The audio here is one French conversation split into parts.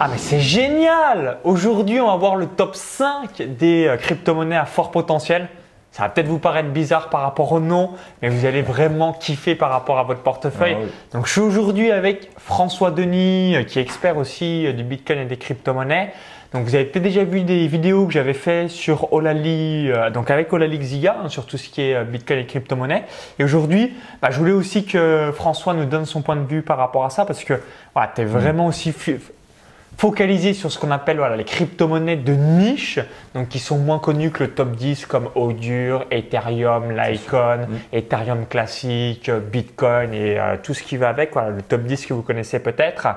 Ah mais c'est génial Aujourd'hui, on va voir le top 5 des euh, crypto-monnaies à fort potentiel. Ça va peut-être vous paraître bizarre par rapport au nom, mais vous allez vraiment kiffer par rapport à votre portefeuille. Ah oui. Donc je suis aujourd'hui avec François Denis, euh, qui est expert aussi euh, du Bitcoin et des crypto-monnaies. Donc vous avez peut-être déjà vu des vidéos que j'avais fait sur Olali, euh, donc avec Olali Xiga, hein, sur tout ce qui est euh, Bitcoin et crypto-monnaie. Et aujourd'hui, bah, je voulais aussi que François nous donne son point de vue par rapport à ça, parce que voilà, tu es vraiment aussi focalisé sur ce qu'on appelle voilà, les crypto-monnaies de niche, donc qui sont moins connues que le top 10 comme Augur, Ethereum, Litecoin, Ethereum classique, Bitcoin et euh, tout ce qui va avec, voilà, le top 10 que vous connaissez peut-être.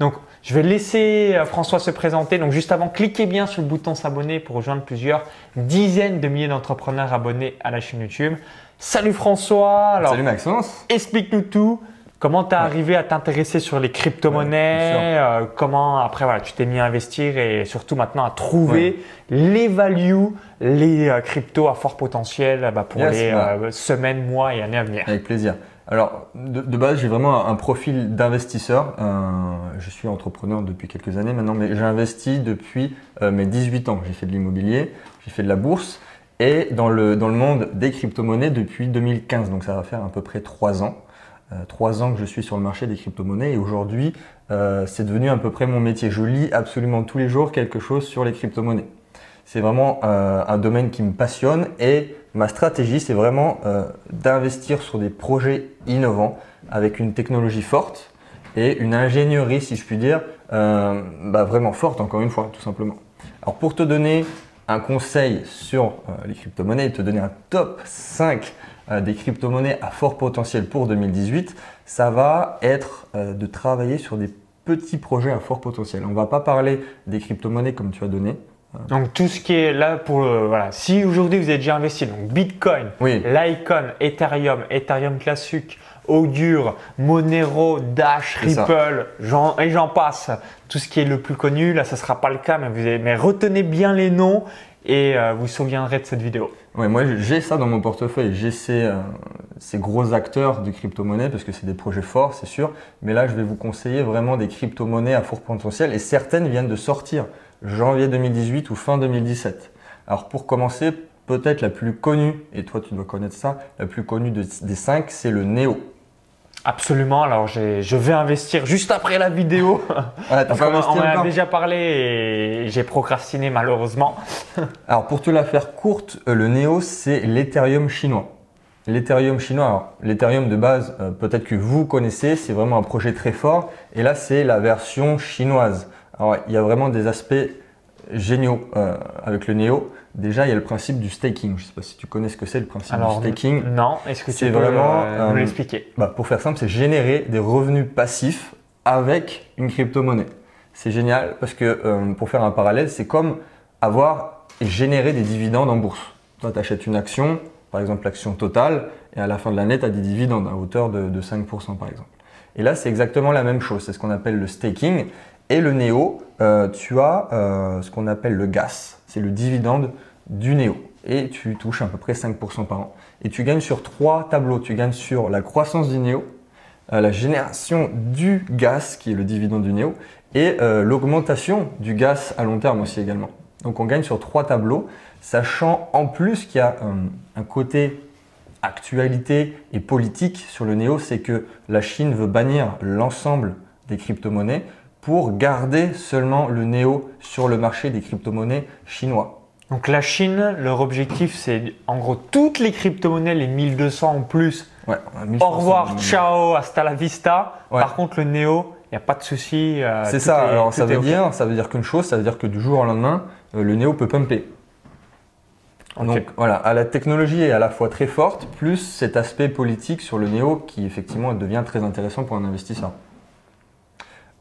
Donc je vais laisser euh, François se présenter. Donc juste avant, cliquez bien sur le bouton s'abonner pour rejoindre plusieurs dizaines de milliers d'entrepreneurs abonnés à la chaîne YouTube. Salut François, alors Salut Maxence. explique-nous tout. Comment tu as Ouais. arrivé à t'intéresser sur les crypto-monnaies Ouais, euh, Comment après voilà, tu t'es mis à investir et surtout maintenant à trouver les values, les euh, cryptos à fort potentiel bah, pour Yes, les euh, semaines, mois et années à venir. Avec plaisir. Alors, de, de base, j'ai vraiment un, profil d'investisseur. Euh, je suis entrepreneur depuis quelques années maintenant, mais j'ai investi depuis mes 18 ans. J'ai fait de l'immobilier, j'ai fait de la bourse et dans le, dans le monde des crypto-monnaies depuis 2015. Donc, ça va faire à peu près 3 ans. Euh, Trois ans que je suis sur le marché des crypto-monnaies et aujourd'hui, euh, c'est devenu à peu près mon métier. Je lis absolument tous les jours quelque chose sur les crypto-monnaies. C'est vraiment euh, un domaine qui me passionne et ma stratégie, c'est vraiment d'investir sur des projets innovants avec une technologie forte et une ingénierie, si je puis dire, bah, vraiment forte, encore une fois, tout simplement. Alors pour te donner un conseil sur les crypto-monnaies te donner un top 5 euh, des crypto-monnaies à fort potentiel pour 2018, ça va être euh, de travailler sur des petits projets à fort potentiel. On va pas parler des crypto-monnaies comme tu as donné, Donc tout ce qui est là pour le- voilà. Si aujourd'hui vous avez déjà investi donc Bitcoin, Oui. Litecoin, Ethereum, Ethereum classique, Augur, Monero, Dash. Ripple, et j'en passe. Tout ce qui est le plus connu, là, ça sera pas le cas, mais, vous avez- mais retenez bien les noms et euh, vous vous souviendrez de cette vidéo. Ouais, moi j'ai ça dans mon portefeuille. J'ai ces, euh, ces gros acteurs de crypto-monnaies parce que c'est des projets forts, c'est sûr. Mais là, je vais vous conseiller vraiment des crypto-monnaies à fort potentiel et certaines viennent de sortir janvier 2018 ou fin 2017. Alors pour commencer, peut-être la plus connue, et toi tu dois connaître ça, la plus connue de- des cinq, c'est le Neo. Absolument. Alors je vais investir juste après la vidéo. Parce on en a déjà parlé et j'ai procrastiné malheureusement. Alors pour te la faire courte, euh, le Neo c'est l'Ethereum chinois. L'Ethereum chinois, alors l'Ethereum de base, euh, peut-être que vous connaissez, c'est vraiment un projet très fort. Et là c'est la version chinoise. Alors il y a vraiment des aspects géniaux euh, avec le Neo. Déjà il y a le principe du staking. Je ne sais pas si tu connais ce que c'est le principe Alors du staking. non, est-ce que tu peux vraiment, euh, nous euh, l'expliquer? Bah, pour faire simple, c'est générer des revenus passifs avec une crypto-monnaie. C'est génial parce que euh, pour faire un parallèle, c'est comme avoir généré des dividendes en bourse. Toi, tu achètes une action, par exemple l'action totale, et à la fin de l'année, tu as des dividendes à hauteur de, de 5% par exemple. Et là, c'est exactement la même chose. C'est ce qu'on appelle le staking. Et le NEO, euh, tu as euh, ce qu'on appelle le gas. C'est le dividende du NEO. Et tu touches à peu près 5% par an. Et tu gagnes sur trois tableaux. Tu gagnes sur la croissance du NEO, euh, la génération du gaz, qui est le dividende du NEO, et l'augmentation du gaz à long terme aussi également. Donc on gagne sur trois tableaux, sachant en plus qu'il y a un côté actualité et politique sur le NEO, c'est que la Chine veut bannir l'ensemble des crypto-monnaies pour garder seulement le NEO sur le marché des crypto-monnaies chinois. Donc la Chine, leur objectif c'est en gros toutes les crypto-monnaies, les 1200 en plus. Ouais, Au revoir, ciao, hasta la vista. Ouais. Par contre le Neo, il n'y a pas de souci. euh, C'est ça. est- Alors ça veut dire, ça veut dire qu'une chose, ça veut dire que du jour au lendemain, euh, le Neo peut pumper. Donc voilà, à la technologie est à la fois très forte, plus cet aspect politique sur le Neo qui effectivement devient très intéressant pour un investisseur.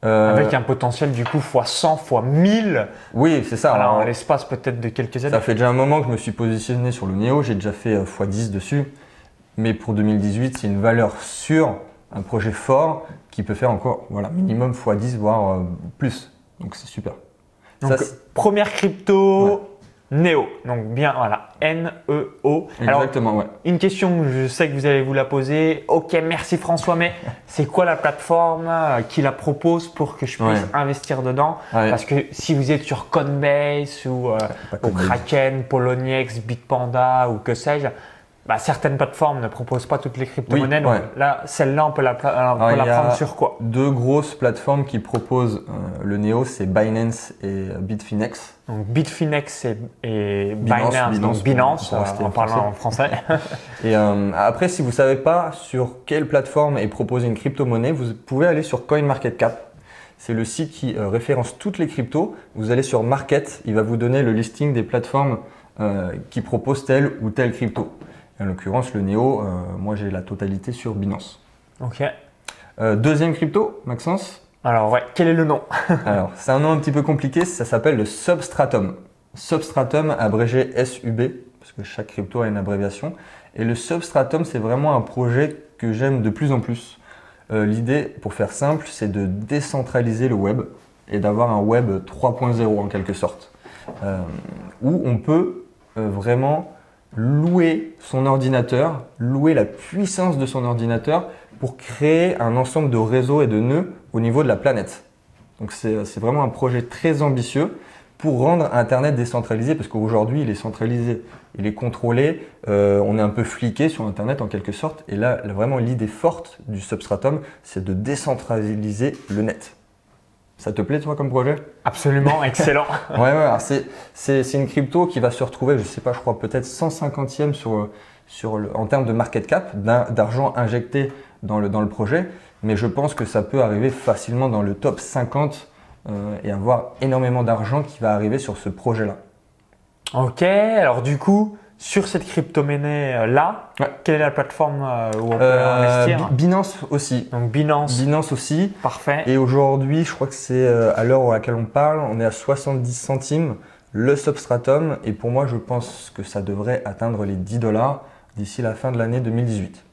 Euh, Avec un potentiel du coup x 100, x 1000, Oui, c'est ça. voilà, Alors, en l'espace peut-être de quelques années. ça fait déjà un moment que je me suis positionné sur le Neo, j'ai déjà fait euh, x10 dessus. Mais pour 2018, c'est une valeur sûre, un projet fort qui peut faire encore voilà, minimum x10, voire euh, plus. Donc c'est super. Donc Ça, première crypto, Neo. Donc bien, voilà, N-E-O. Alors, Exactement, ouais. une question, je sais que vous allez vous la poser. Ok, merci François, mais c'est quoi la plateforme euh, qui la propose pour que je puisse Ouais. investir dedans? Ouais. Parce que si vous êtes sur Coinbase ou, euh, ou. Kraken, Poloniex, Bitpanda ou que sais-je, bah, certaines plateformes ne proposent pas toutes les crypto-monnaies. Oui, donc ouais. là, celle-là, on peut la, on peut prendre sur quoi? Deux grosses plateformes qui proposent euh, le Neo, c'est Binance et euh, Bitfinex. Donc Bitfinex et, et Binance, Binance, Binance, donc Binance, rester euh, en parlant en français. Et euh, après, si vous savez pas sur quelle plateforme est proposée une crypto-monnaie, vous pouvez aller sur CoinMarketCap. C'est le site qui référence toutes les cryptos. Vous allez sur Market, il va vous donner le listing des plateformes qui proposent telle ou telle crypto. En l'occurrence, le Neo, euh, moi j'ai la totalité sur Binance. ok. Euh, deuxième crypto, Maxence. Alors ouais, quel est le nom? Alors, c'est un nom un petit peu compliqué, ça s'appelle le Substratum. Substratum, abrégé SUB, parce que chaque crypto a une abréviation. Et le Substratum, c'est vraiment un projet que j'aime de plus en plus. Euh, L'idée, pour faire simple, c'est de décentraliser le web et d'avoir un web 3.0 en quelque sorte, Euh, où on peut euh, vraiment louer son ordinateur, louer la puissance de son ordinateur pour créer un ensemble de réseaux et de nœuds au niveau de la planète. Donc c'est c'est vraiment un projet très ambitieux pour rendre Internet décentralisé, parce qu'aujourd'hui il est centralisé, il est contrôlé, euh, on est un peu fliqué sur Internet en quelque sorte, et là, vraiment l'idée forte du Substratum, c'est de décentraliser le net. Ça te plaît toi comme projet? Absolument, excellent. Ouais, ouais, c'est, une crypto qui va se retrouver, je sais pas, je crois peut-être 150e sur, sur le, en termes de market cap, d'ar- d'argent injecté dans le, dans le projet, mais je pense que ça peut arriver facilement dans le top 50 euh, et avoir énormément d'argent qui va arriver sur ce projet-là. ok, alors du coup, sur cette crypto-monnaie là, Ouais. quelle est la plateforme euh, où on peut Euh, investir Bi- Binance aussi. Donc Binance, Binance aussi. parfait. Et aujourd'hui, je crois que c'est euh, à l'heure à laquelle on parle, on est à 70 centimes le substratum. Et pour moi, je pense que ça devrait atteindre les 10 dollars d'ici la fin de l'année 2018.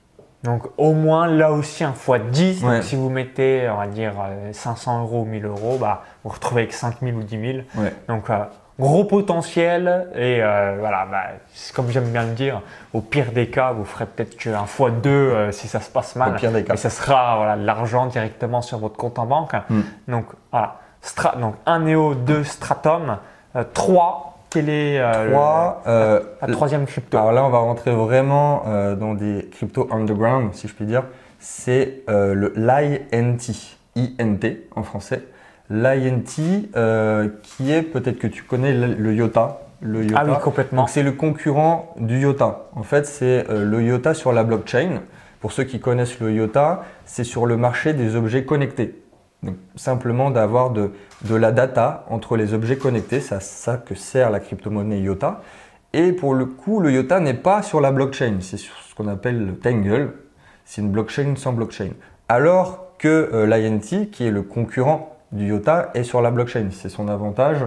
Donc au moins là aussi un fois 10. Ouais. Donc si vous mettez, on va dire euh, 500 euros ou 1000 euros, bah, vous vous retrouvez avec 5000 ou 10 000. Ouais. Donc euh, gros potentiel et euh, voilà, bah, comme j'aime bien le dire, au pire des cas, vous ferez peut-être qu'un fois deux euh, si ça se passe mal. Au pire des cas. Et ça sera voilà, de l'argent directement sur votre compte en banque. Mm. Donc voilà, Stra- donc 1 Neo, 2 Stratum, 3, quelle est euh, 3. euh, la troisième crypto? Alors là, on va rentrer vraiment euh, dans des cryptos underground, si je puis dire. C'est euh, le l'INT, INT en français. L'INT, euh, qui est peut-être que tu connais le, le IOTA. Le IOTA. Ah oui, complètement. Donc c'est le concurrent du IOTA. En fait, c'est euh, le IOTA sur la blockchain. Pour ceux qui connaissent le IOTA, c'est sur le marché des objets connectés. Donc, simplement d'avoir de, de la data entre les objets connectés, c'est à ça que sert la crypto-monnaie IOTA. Et pour le coup, le IOTA n'est pas sur la blockchain, c'est sur ce qu'on appelle le Tangle. C'est une blockchain sans blockchain. Alors que euh, l'INT, qui est le concurrent du IOTA, est sur la blockchain. C'est son avantage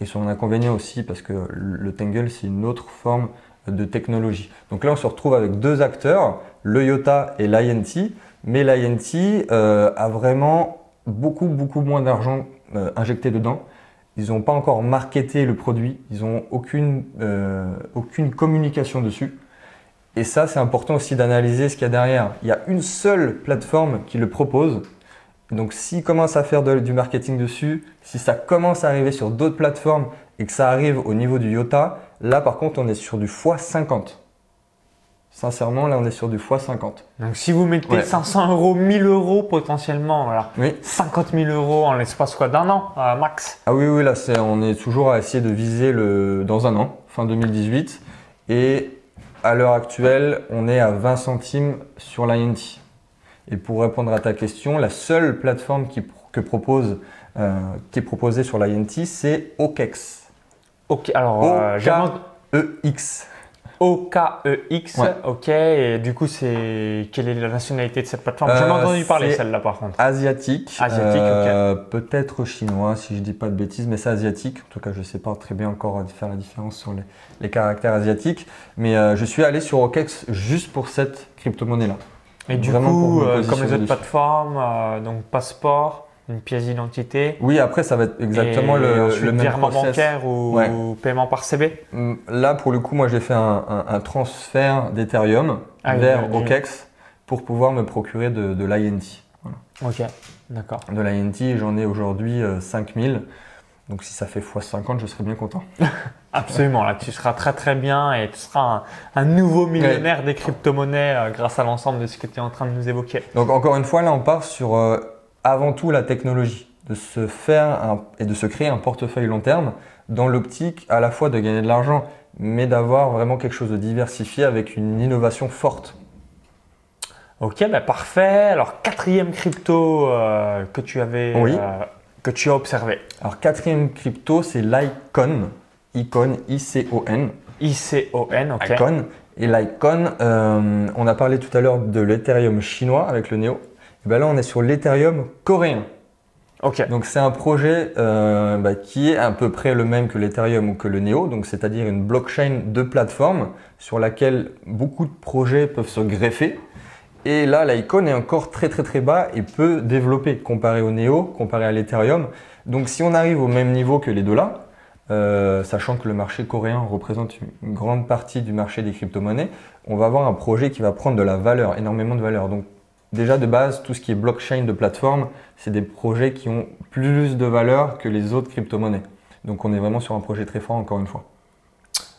et son inconvénient aussi, parce que le Tangle, c'est une autre forme de technologie. Donc là, on se retrouve avec deux acteurs, le IOTA et l'INT, mais l'INT euh, a vraiment beaucoup, beaucoup moins d'argent euh, injecté dedans. Ils n'ont pas encore marketé le produit, ils n'ont aucune, euh, aucune communication dessus. Et ça, c'est important aussi d'analyser ce qu'il y a derrière. Il y a une seule plateforme qui le propose. Donc, s'ils commencent à faire de- du marketing dessus, si ça commence à arriver sur d'autres plateformes et que ça arrive au niveau du IOTA, là, par contre, on est sur du x50. Sincèrement, là, on est sur du x50. Donc si vous mettez Ouais. 500 euros, 1000 euros potentiellement, voilà, Oui. 50 000 euros en l'espace quoi d'un an euh, max. Ah oui, oui, là, c'est, on est toujours à essayer de viser le, dans un an, fin 2018. Et à l'heure actuelle, on est à 20 centimes sur l'INT. Et pour répondre à ta question, la seule plateforme qui, que propose, euh, qui est proposée sur l'INT, c'est OKEX. Ok, alors euh. OKEX, Ouais. E ok, et du coup c'est quelle est la nationalité de cette plateforme? J'ai Euh, entendu parler celle-là par contre. Asiatique. Asiatique, euh, Peut-être chinois, si je dis pas de bêtises, mais c'est asiatique. En tout cas, je ne sais pas très bien encore faire la différence sur les, les caractères asiatiques. Mais je suis allé sur OKEX juste pour cette crypto-monnaie-là. Et du coup, euh, comme les autres plateformes, euh, donc passeport, une pièce d'identité. Oui, après, ça va être exactement et le, ensuite, le même virement process. bancaire ou, Ouais. ou paiement par CB. Hum, Là, pour le coup, moi, j'ai fait un, un- un transfert d'Ethereum Ah vers oui. OKEx pour pouvoir me procurer de, de l'INT. Voilà. Ok, d'accord. De l'INT, j'en ai aujourd'hui euh, 5000. Donc, si ça fait x50, je serais bien content. Absolument, là tu seras très très bien et tu seras un, un nouveau millionnaire des crypto-monnaies euh, grâce à l'ensemble de ce que tu es en train de nous évoquer. Donc, encore une fois, là, on part sur euh, avant tout la technologie, de se faire un- et de se créer un portefeuille long terme dans l'optique à la fois de gagner de l'argent, mais d'avoir vraiment quelque chose de diversifié avec une innovation forte. Ok, bah parfait. Alors quatrième crypto euh, que tu avais, Oui. Que tu as observé. Alors, quatrième crypto, c'est l'Icon. Icon, I-C-O-N. ICON, ok. Icon. Et l'Icon, euh, on a parlé tout à l'heure de l'Ethereum chinois avec le Neo. Et ben là, on est sur l'Ethereum coréen. Ok, Donc, c'est un projet euh, bah, qui est à peu près le même que l'Ethereum ou que le Neo. Donc, c'est-à-dire une blockchain de plateforme sur laquelle beaucoup de projets peuvent se greffer. Et là, l'Icon est encore très très très bas et peu développé comparé au Neo, comparé à l'Ethereum. Donc, si on arrive au même niveau que les deux là, sachant que le marché coréen représente une grande partie du marché des crypto-monnaies, on va avoir un projet qui va prendre de la valeur, énormément de valeur. Donc déjà de base, tout ce qui est blockchain de plateforme, c'est des projets qui ont plus de valeur que les autres crypto-monnaies. Donc on est vraiment sur un projet très fort encore une fois.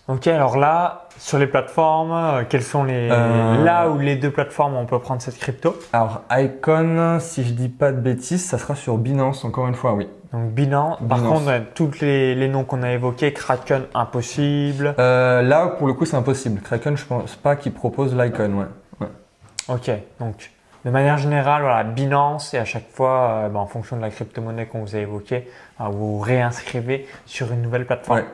Ok. Alors là, sur les plateformes, euh, quelles sont les Euh, là où les deux plateformes on peut prendre cette crypto Alors Icon, si je dis pas de bêtises, ça sera sur Binance encore une fois, oui. Donc Binance. Par contre, tous les, les noms qu'on a évoqués, Kraken, impossible. Euh, là, pour le coup, c'est impossible. Kraken, je pense pas qu'il propose l'Icon, ouais. ouais. Ok, donc de manière générale, voilà, Binance et à chaque fois, euh, ben, en fonction de la crypto-monnaie qu'on vous a évoquée, euh, vous vous réinscrivez sur une nouvelle plateforme. Ouais.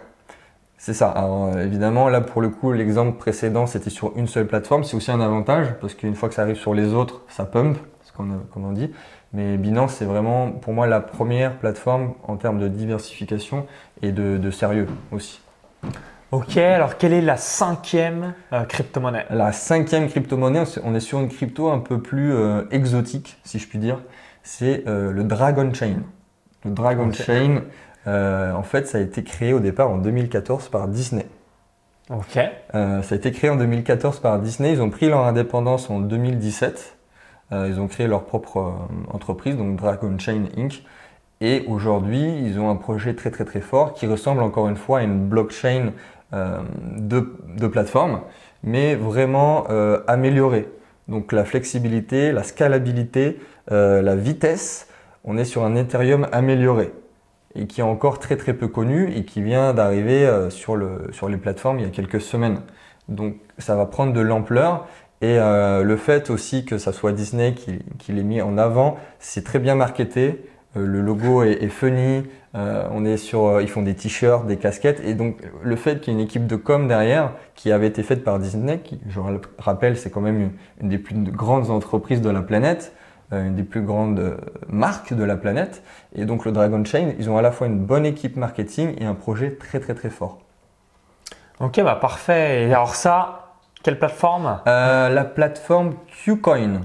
C'est ça. Alors euh, évidemment, là pour le coup, l'exemple précédent, c'était sur une seule plateforme. C'est aussi un avantage parce qu'une fois que ça arrive sur les autres, ça pump, ce qu'on comme on dit. Mais Binance, c'est vraiment pour moi la première plateforme en termes de diversification et de, de sérieux aussi. Ok, alors quelle est la cinquième euh, crypto-monnaie? La cinquième crypto-monnaie, on est sur une crypto un peu plus euh, exotique, si je puis dire. C'est euh, le Dragon Chain. Le Dragon. Chain, euh, en fait, ça a été créé au départ en 2014 par Disney. Ok, Euh, ça a été créé en 2014 par Disney. Ils ont pris leur indépendance en 2017. Euh, ils ont créé leur propre entreprise, donc Dragon Chain Inc. Et aujourd'hui, ils ont un projet très très très fort qui ressemble encore une fois à une blockchain de, de plateforme, mais vraiment améliorée. Donc la flexibilité, la scalabilité, la vitesse, on est sur un Ethereum amélioré et qui est encore très très peu connu et qui vient d'arriver euh, sur, le, sur les plateformes il y a quelques semaines. Donc ça va prendre de l'ampleur et euh, le fait aussi que ça soit Disney qui, qui l'ait mis en avant, c'est très bien marketé. Euh, le logo est, est funny, euh, on est sur, euh, ils font des t-shirts, des casquettes et donc le fait qu'il y ait une équipe de com derrière qui avait été faite par Disney, qui je le rappelle c'est quand même une, des plus grandes entreprises de la planète, une des plus grandes euh, marques de la planète. Et donc le Dragon Chain, ils ont à la fois une bonne équipe marketing et un projet très très très fort. ok, bah parfait. Et alors ça, quelle plateforme? Euh, la plateforme Qcoin.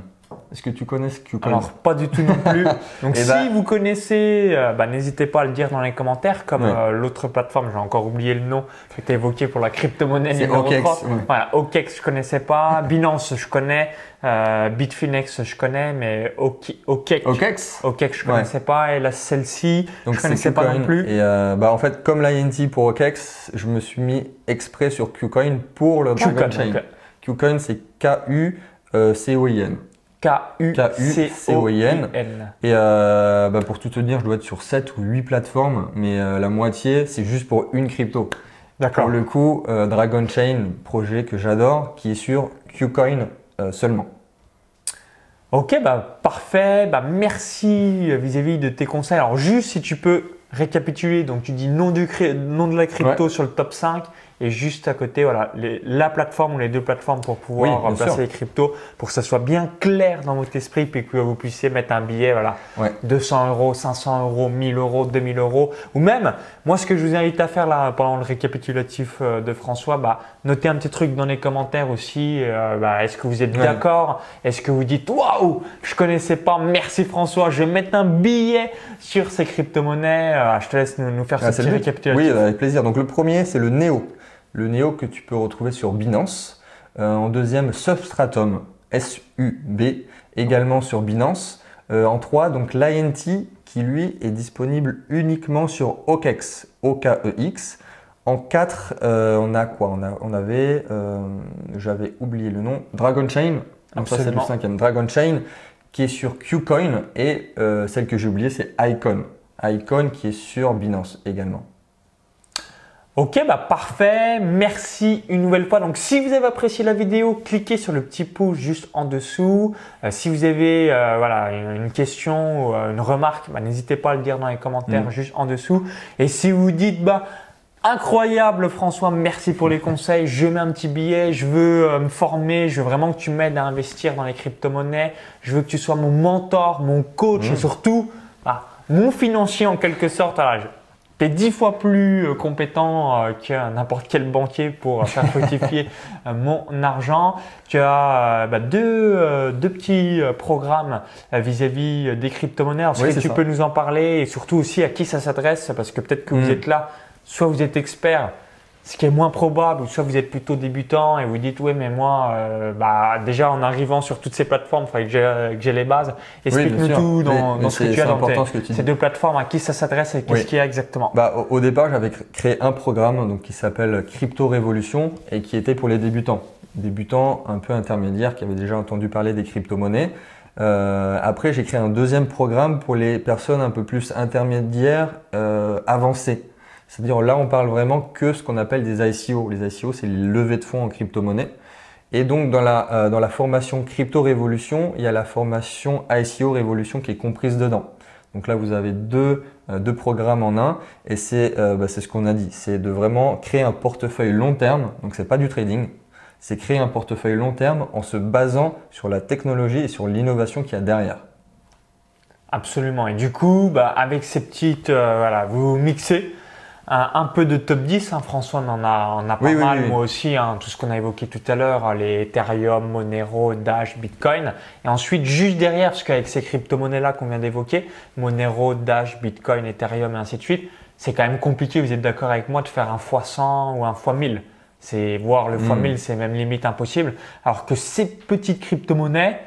Est-ce que tu connais ce Qcoin Alors pas du tout non plus. Donc Eh si ben- vous connaissez, euh, bah, n'hésitez pas à le dire dans les commentaires, comme euh, l'autre plateforme, j'ai encore oublié le nom que tu as évoqué pour la crypto-monnaie numéro OKEx, 3. ouais. Voilà, OKEx je connaissais pas, Binance je connais, euh, Bitfinex je connais, mais OK- OKEx, OKEx OKEx je Ouais. connaissais pas et la celle-ci je connaissais pas non plus. Et bah en fait, comme l'INT pour OKEx, je me suis mis exprès sur Qcoin pour le Qcoin, Qcoin, c'est K-U-C-O-I-N. K-U-C-O-I-N. Et euh, bah, pour tout te dire, je dois être sur 7 ou 8 plateformes, mais euh, la moitié, c'est juste pour une crypto. D'accord. Pour le coup, euh, Dragon Chain, projet que j'adore, qui est sur Qcoin seulement. Ok, bah parfait. Bah merci vis-à-vis de tes conseils. Alors juste si tu peux récapituler, donc tu dis nom, du nom de la crypto sur le top 5 et juste à côté, voilà, les- la plateforme ou les deux plateformes pour pouvoir Oui, bien placer sûr. les cryptos, pour que ça soit bien clair dans votre esprit, puis que vous puissiez mettre un billet, voilà, Ouais. 200 euros, 500 euros, 1000 euros, 2000 euros, ou même, moi, ce que je vous invite à faire là pendant le récapitulatif euh, de François, bah, notez un petit truc dans les commentaires aussi. euh, bah, Est-ce que vous êtes Ouais. d'accord? Est-ce que vous dites waouh, je connaissais pas, merci François, je vais mettre un billet sur ces crypto-monnaies. Euh, je te laisse nous, nous faire Ah, ce petit récapitulatif. Oui, avec plaisir. Donc le premier, c'est le Neo. Le Neo que tu peux retrouver sur Binance. Euh, en deuxième, Substratum, S-U-B, également sur Binance. Euh, en trois, donc l'INT qui lui est disponible uniquement sur OKEX, O-K-E-X. En 4, on a quoi? On, a- on avait, euh, j'avais oublié le nom, Dragon Chain. Donc ça c'est le cinquième, Dragon Chain, qui est sur Qcoin. Et euh, celle que j'ai oubliée, c'est Icon. Icon qui est sur Binance également. Ok, bah parfait. Merci une nouvelle fois. Donc, si vous avez apprécié la vidéo, cliquez sur le petit pouce juste en dessous. Euh, si vous avez euh, voilà une question ou euh, une remarque, bah, n'hésitez pas à le dire dans les commentaires Mm. juste en dessous. Et si vous dites bah incroyable François, merci pour les conseils. Je mets un petit billet, je veux me former, je veux vraiment que tu m'aides à investir dans les crypto-monnaies. Je veux que tu sois mon mentor, mon coach Mm. et surtout bah, mon financier en quelque sorte. Alors, je- tu es dix fois plus euh, compétent euh, que n'importe quel banquier pour euh, faire fructifier mon argent. Tu as bah, deux, deux petits programmes vis-à-vis des crypto-monnaies. Est-ce Oui, que tu ça. peux nous en parler et surtout aussi à qui ça s'adresse? Parce que peut-être que vous Mm. êtes là, soit vous êtes expert, ce qui est moins probable, soit vous êtes plutôt débutant et vous dites oui mais moi euh, bah, déjà en arrivant sur toutes ces plateformes, il faudrait que j'ai les bases. Explique-nous tout dans, Mais- dans mais ce que tu as c'est dans tes- ce que tu ces deux plateformes, à qui ça s'adresse et qu'est-ce Oui. qu'il y a exactement? Bah, au, au départ, j'avais cr- créé un programme donc, qui s'appelle Crypto Révolution et qui était pour les débutants. Débutants un peu intermédiaires qui avaient déjà entendu parler des crypto-monnaies. Euh, après, j'ai créé un deuxième programme pour les personnes un peu plus intermédiaires euh, avancées. C'est-à-dire là, on parle vraiment que ce qu'on appelle des ICO. Les ICO, c'est les levées de fonds en crypto-monnaie. Et donc, dans la, euh, dans la formation Crypto Révolution, il y a la formation ICO Révolution qui est comprise dedans. Donc là, vous avez deux, euh, deux programmes en un. Et c'est euh, bah, c'est ce qu'on a dit. C'est de vraiment créer un portefeuille long terme. Donc, c'est pas du trading. C'est créer un portefeuille long terme en se basant sur la technologie et sur l'innovation qu'il y a derrière. Absolument. Et du coup, bah, avec ces petites, voilà, vous mixez un, un peu de top 10. hein. François en a, en a pas Oui, mal, oui, oui. moi aussi. hein, tout ce qu'on a évoqué tout à l'heure, hein, les Ethereum, Monero, Dash, Bitcoin. Et ensuite, juste derrière, parce qu'avec ces crypto-monnaies-là qu'on vient d'évoquer, Monero, Dash, Bitcoin, Ethereum et ainsi de suite, c'est quand même compliqué, vous êtes d'accord avec moi, de faire un x100 ou un x1000. C'est voir le Mm. x1000, c'est même limite impossible. Alors que ces petites crypto-monnaies,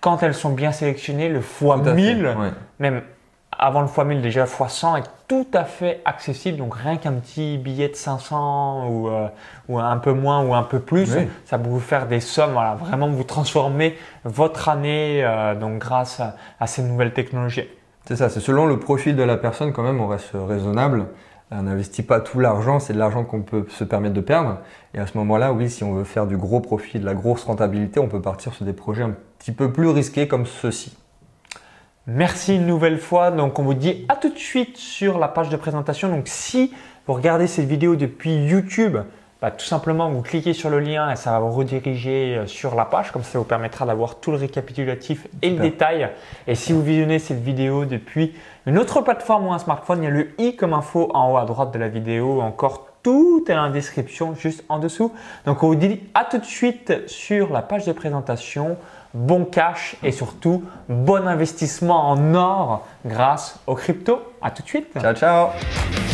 quand elles sont bien sélectionnées, le Tout à fait, x1000, ouais. même avant le x1000 déjà x100 est tout à fait accessible donc rien qu'un petit billet de 500 ou, euh, ou un peu moins ou un peu plus Oui. ça peut vous faire des sommes voilà vraiment vous transformer votre année euh, donc grâce à, à ces nouvelles technologies C'est ça, c'est selon le profil de la personne quand même, on reste raisonnable. On n'investit pas tout l'argent, c'est de l'argent qu'on peut se permettre de perdre. Et à ce moment-là, oui, si on veut faire du gros profit, de la grosse rentabilité, on peut partir sur des projets un petit peu plus risqués comme ceux-ci. Merci une nouvelle fois. Donc, on vous dit à tout de suite sur la page de présentation. Donc, si vous regardez cette vidéo depuis YouTube, bah, tout simplement, vous cliquez sur le lien et ça va vous rediriger euh, sur la page. Comme ça, ça vous permettra d'avoir tout le récapitulatif et le détail. Et si vous visionnez cette vidéo depuis une autre plateforme ou un smartphone, il y a le i comme info en haut à droite de la vidéo. Encore tout est en description juste en dessous. Donc, on vous dit à tout de suite sur la page de présentation. Bon cash et surtout bon investissement en or grâce aux crypto. À tout de suite. Ciao, ciao